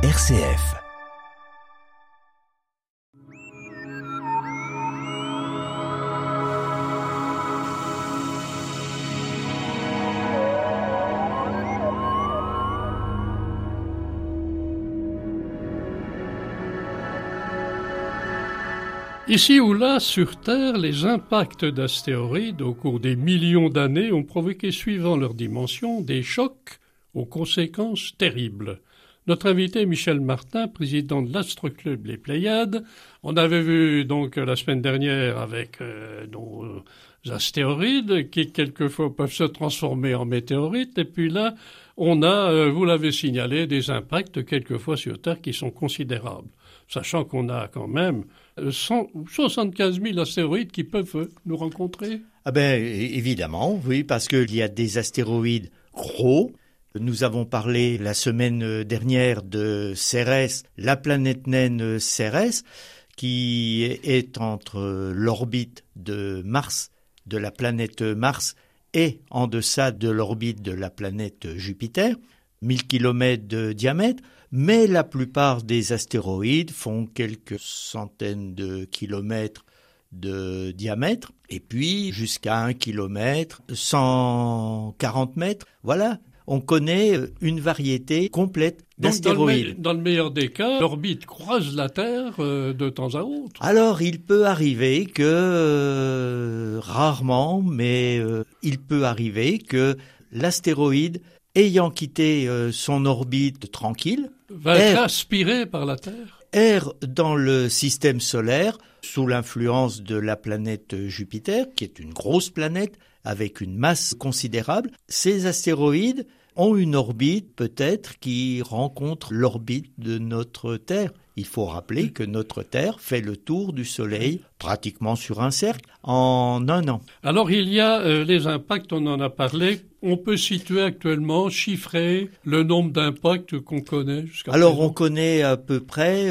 RCF. Ici ou là, sur Terre, les impacts d'astéroïdes au cours des millions d'années ont provoqué, suivant leur dimension, des chocs aux conséquences terribles. Notre invité Michel Martin, président de l'Astroclub Les Pléiades. On avait vu donc la semaine dernière avec euh, nos astéroïdes qui quelquefois peuvent se transformer en météorites. Et puis là, on a, euh, vous l'avez signalé, des impacts quelquefois sur Terre qui sont considérables. Sachant qu'on a quand même 175 000 astéroïdes qui peuvent nous rencontrer. Ah ben évidemment, oui, parce qu'il y a des astéroïdes gros, nous avons parlé la semaine dernière de Cérès, la planète naine Cérès, qui est entre l'orbite de Mars, de la planète Mars, et en deçà de l'orbite de la planète Jupiter, 1000 km de diamètre, mais la plupart des astéroïdes font quelques centaines de kilomètres de diamètre, et puis jusqu'à un kilomètre, 140 mètres. Voilà, on connaît euh, une variété complète d'astéroïdes. Dans, le meilleur des cas, l'orbite croise la Terre euh, de temps à autre. Alors, il peut arriver que, euh, rarement, mais il peut arriver que l'astéroïde, ayant quitté son orbite tranquille, va être aspiré par la Terre erre dans le système solaire sous l'influence de la planète Jupiter, qui est une grosse planète avec une masse considérable. Ces astéroïdes ont une orbite peut-être qui rencontre l'orbite de notre Terre. Il faut rappeler que notre Terre fait le tour du Soleil pratiquement sur un cercle en un an. Alors il y a euh, les impacts, on en a parlé. On peut situer actuellement, chiffrer le nombre d'impacts qu'on connaît jusqu'à Alors on connaît à peu près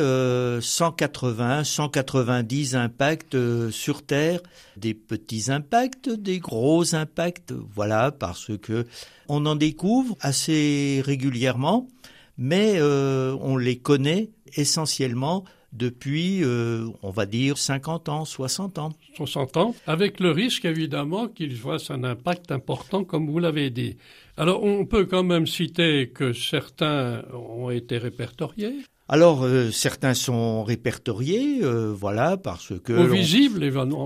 180, euh, 190 impacts euh, sur Terre, des petits impacts, des gros impacts, voilà, parce que on en découvre assez régulièrement, mais on les connaît essentiellement depuis, euh, on va dire, 50 ans, 60 ans. 60 ans, avec le risque évidemment qu'il fasse un impact important, comme vous l'avez dit. Alors on peut quand même citer que certains ont été répertoriés. Alors euh, certains sont répertoriés, euh, voilà, parce que... Au visible,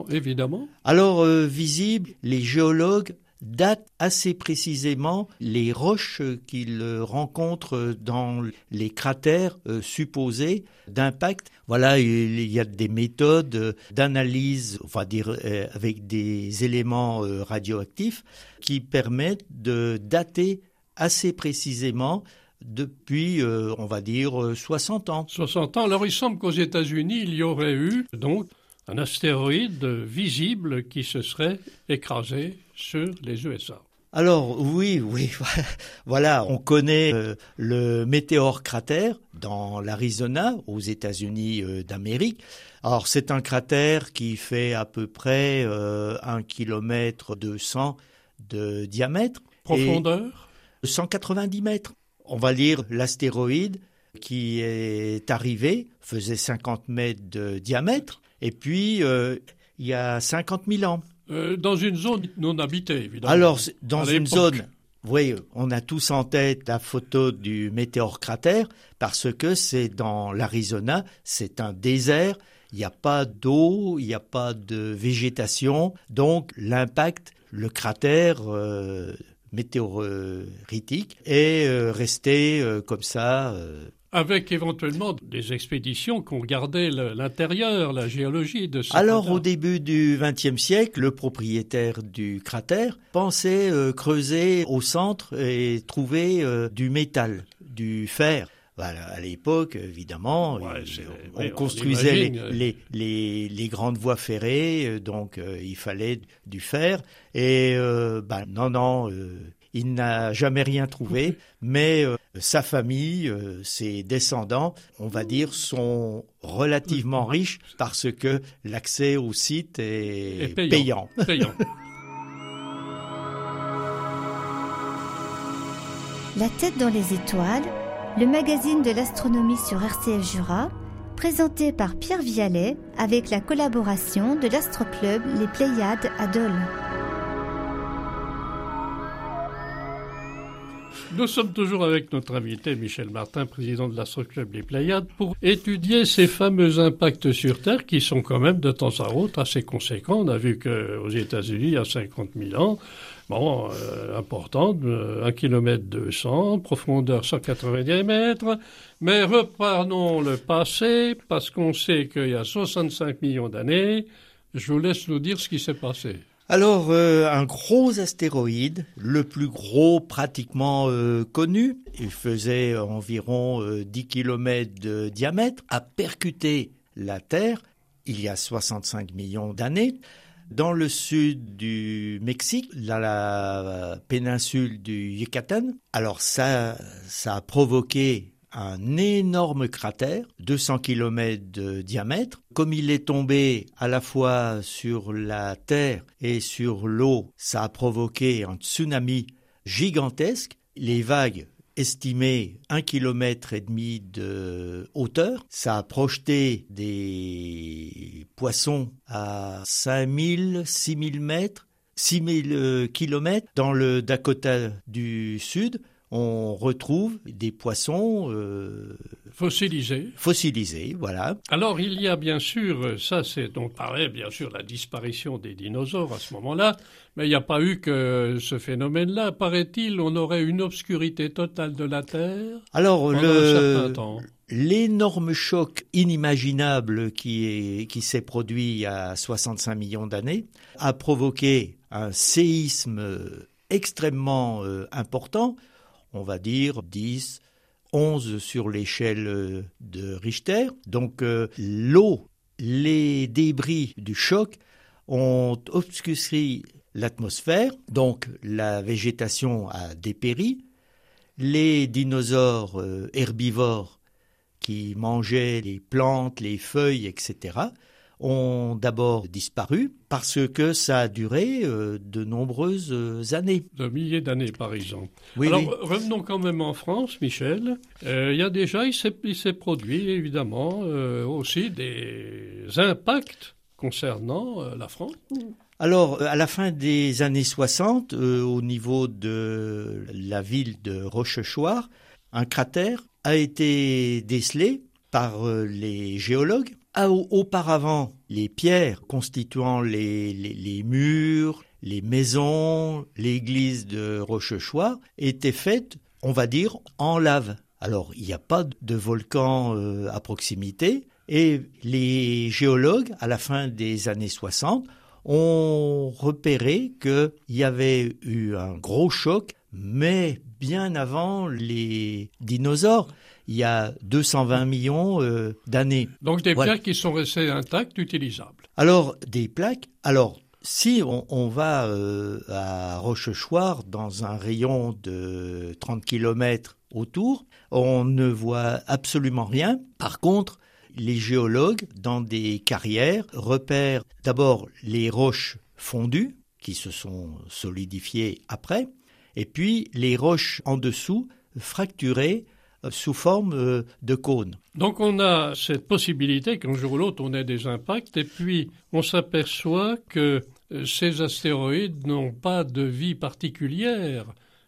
évidemment. Alors visible, les géologues date assez précisément les roches qu'il rencontre dans les cratères euh, supposés d'impact. Voilà, il y a des méthodes d'analyse, on dire, euh, avec des éléments euh, radioactifs qui permettent de dater assez précisément depuis, on va dire, 60 ans. 60 ans. Alors il semble qu'aux États-Unis, il y aurait eu donc un astéroïde visible qui se serait écrasé sur les USA. Alors oui, oui, voilà, on connaît euh, le météore cratère dans l'Arizona, aux États-Unis euh, d'Amérique. Alors c'est un cratère qui fait à peu près euh, un kilomètre de de diamètre. Profondeur? 190 mètres. On va dire l'astéroïde qui est arrivé faisait 50 mètres de diamètre et puis il y a 50 000 ans. Euh, dans une zone non habitée, évidemment. Alors, dans une zone, oui, on a tous en tête la photo du météore cratère parce que c'est dans l'Arizona, c'est un désert, il n'y a pas d'eau, il n'y a pas de végétation, donc l'impact, le cratère euh, météoritique est euh, resté comme ça avec éventuellement des expéditions ont regardé l'intérieur, la géologie de ce Alors au début du XXe siècle, le propriétaire du cratère pensait euh, creuser au centre et trouver euh, du métal, du fer. Voilà, à l'époque, évidemment, on construisait les, les, les, grandes voies ferrées, euh, donc il fallait du fer. Et ben, non, non, il n'a jamais rien trouvé, mais euh, sa famille, euh, ses descendants, on va dire, sont relativement riches parce que l'accès au site est, payant. La tête dans les étoiles, le magazine de l'astronomie sur RCF Jura, présenté par Pierre Vialet avec la collaboration de l'Astroclub Les Pléiades à Dole. Nous sommes toujours avec notre invité Michel Martin, président de l'Astroclub Les Pléiades, pour étudier ces fameux impacts sur Terre qui sont quand même de temps à autre assez conséquents. On a vu qu'aux États-Unis, il y a 50 000 ans, bon, euh, important, 1 km 200, profondeur 190 mètres. Mais reprenons le passé, parce qu'on sait qu'il y a 65 millions d'années. Je vous laisse nous dire ce qui s'est passé. Alors, euh, un gros astéroïde, le plus gros pratiquement euh, connu, il faisait environ 10 km de diamètre, a percuté la Terre il y a 65 millions d'années dans le sud du Mexique, dans la péninsule du Yucatan. Alors ça, ça a provoqué un énorme cratère, 200 km de diamètre. Comme il est tombé à la fois sur la terre et sur l'eau, ça a provoqué un tsunami gigantesque. Les vagues estimé un kilomètre et demi de hauteur. Ça a projeté des poissons à 5000, 6000 mètres, 6000 euh, kilomètres dans le Dakota du Sud on retrouve des poissons euh, fossilisés. Fossilisés, voilà. Alors il y a bien sûr, ça c'est dont parlait bien sûr la disparition des dinosaures à ce moment-là, mais il n'y a pas eu que ce phénomène-là. Paraît-il, on aurait une obscurité totale de la Terre. Alors le l'énorme choc inimaginable qui qui s'est produit il y a 65 millions d'années a provoqué un séisme extrêmement euh, important on va dire 10, 11 sur l'échelle euh, de Richter. Donc euh, l'eau, les débris du choc ont obscurci l'atmosphère, donc la végétation a dépéri. Les dinosaures euh, herbivores qui mangeaient les plantes, les feuilles, etc., ont d'abord disparu parce que ça a duré euh, de nombreuses euh, années. De milliers d'années, par exemple. Alors, revenons quand même en France, Michel. Euh, il y a déjà, il s'est produit évidemment aussi des impacts concernant la France. Alors, à la fin des années 60, au niveau de la ville de Rochechouart, un cratère a été décelé par les géologues Auparavant, les pierres constituant les, murs, les maisons, l'église de Rochechouart étaient faites, on va dire, en lave. Alors, il n'y a pas de volcan euh, à proximité et les géologues, à la fin des années 60, ont repéré qu'il y avait eu un gros choc, mais bien avant les dinosaures il y a 220 millions euh, d'années. Donc des plaques qui sont restées intactes, utilisables. Alors des plaques. Alors si on, va euh, à Rochechouart dans un rayon de 30 km autour, on ne voit absolument rien. Par contre, les géologues, dans des carrières, repèrent d'abord les roches fondues qui se sont solidifiées après, et puis les roches en dessous fracturées sous forme euh, de cône. Donc on a cette possibilité qu'un jour ou l'autre on ait des impacts et puis on s'aperçoit que euh, ces astéroïdes n'ont pas de vie particulière.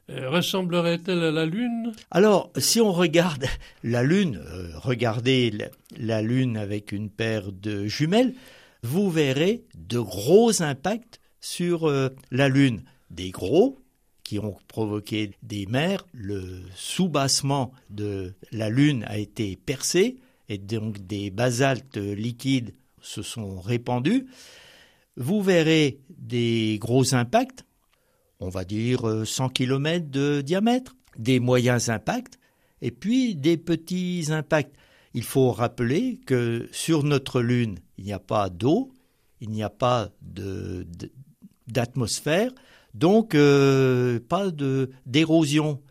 Euh, ressemblerait-elle à la Lune? Alors, si on regarde la Lune, regardez la Lune avec une paire de jumelles, vous verrez de gros impacts sur la Lune. Des gros, qui ont provoqué des mers. Le soubassement de la Lune a été percé et donc des basaltes liquides se sont répandus. Vous verrez des gros impacts, on va dire 100 km de diamètre, des moyens impacts et puis des petits impacts. Il faut rappeler que sur notre Lune, il n'y a pas d'eau, il n'y a pas d'atmosphère, donc euh, pas de d'érosion.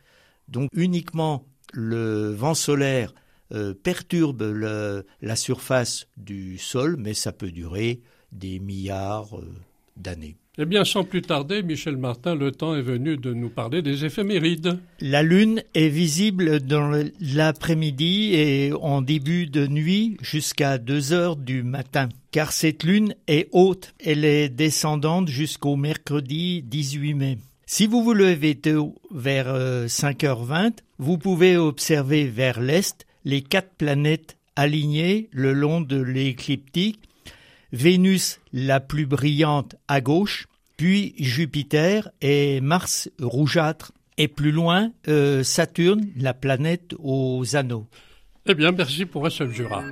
Donc uniquement le vent solaire euh, perturbe la surface du sol, mais ça peut durer des milliards euh, d'années. Eh bien, sans plus tarder, Michel Martin, le temps est venu de nous parler des éphémérides. La Lune est visible dans l'après-midi et en début de nuit jusqu'à 2 heures du matin. Car cette Lune est haute, elle est descendante jusqu'au mercredi 18 mai. Si vous vous levez tôt vers 5h20, euh, vous pouvez observer vers l'est les quatre planètes alignées le long de l'écliptique Vénus la plus brillante à gauche, puis Jupiter et Mars rougeâtre, et plus loin euh, Saturne, la planète aux anneaux. Eh bien, merci pour seul Jura.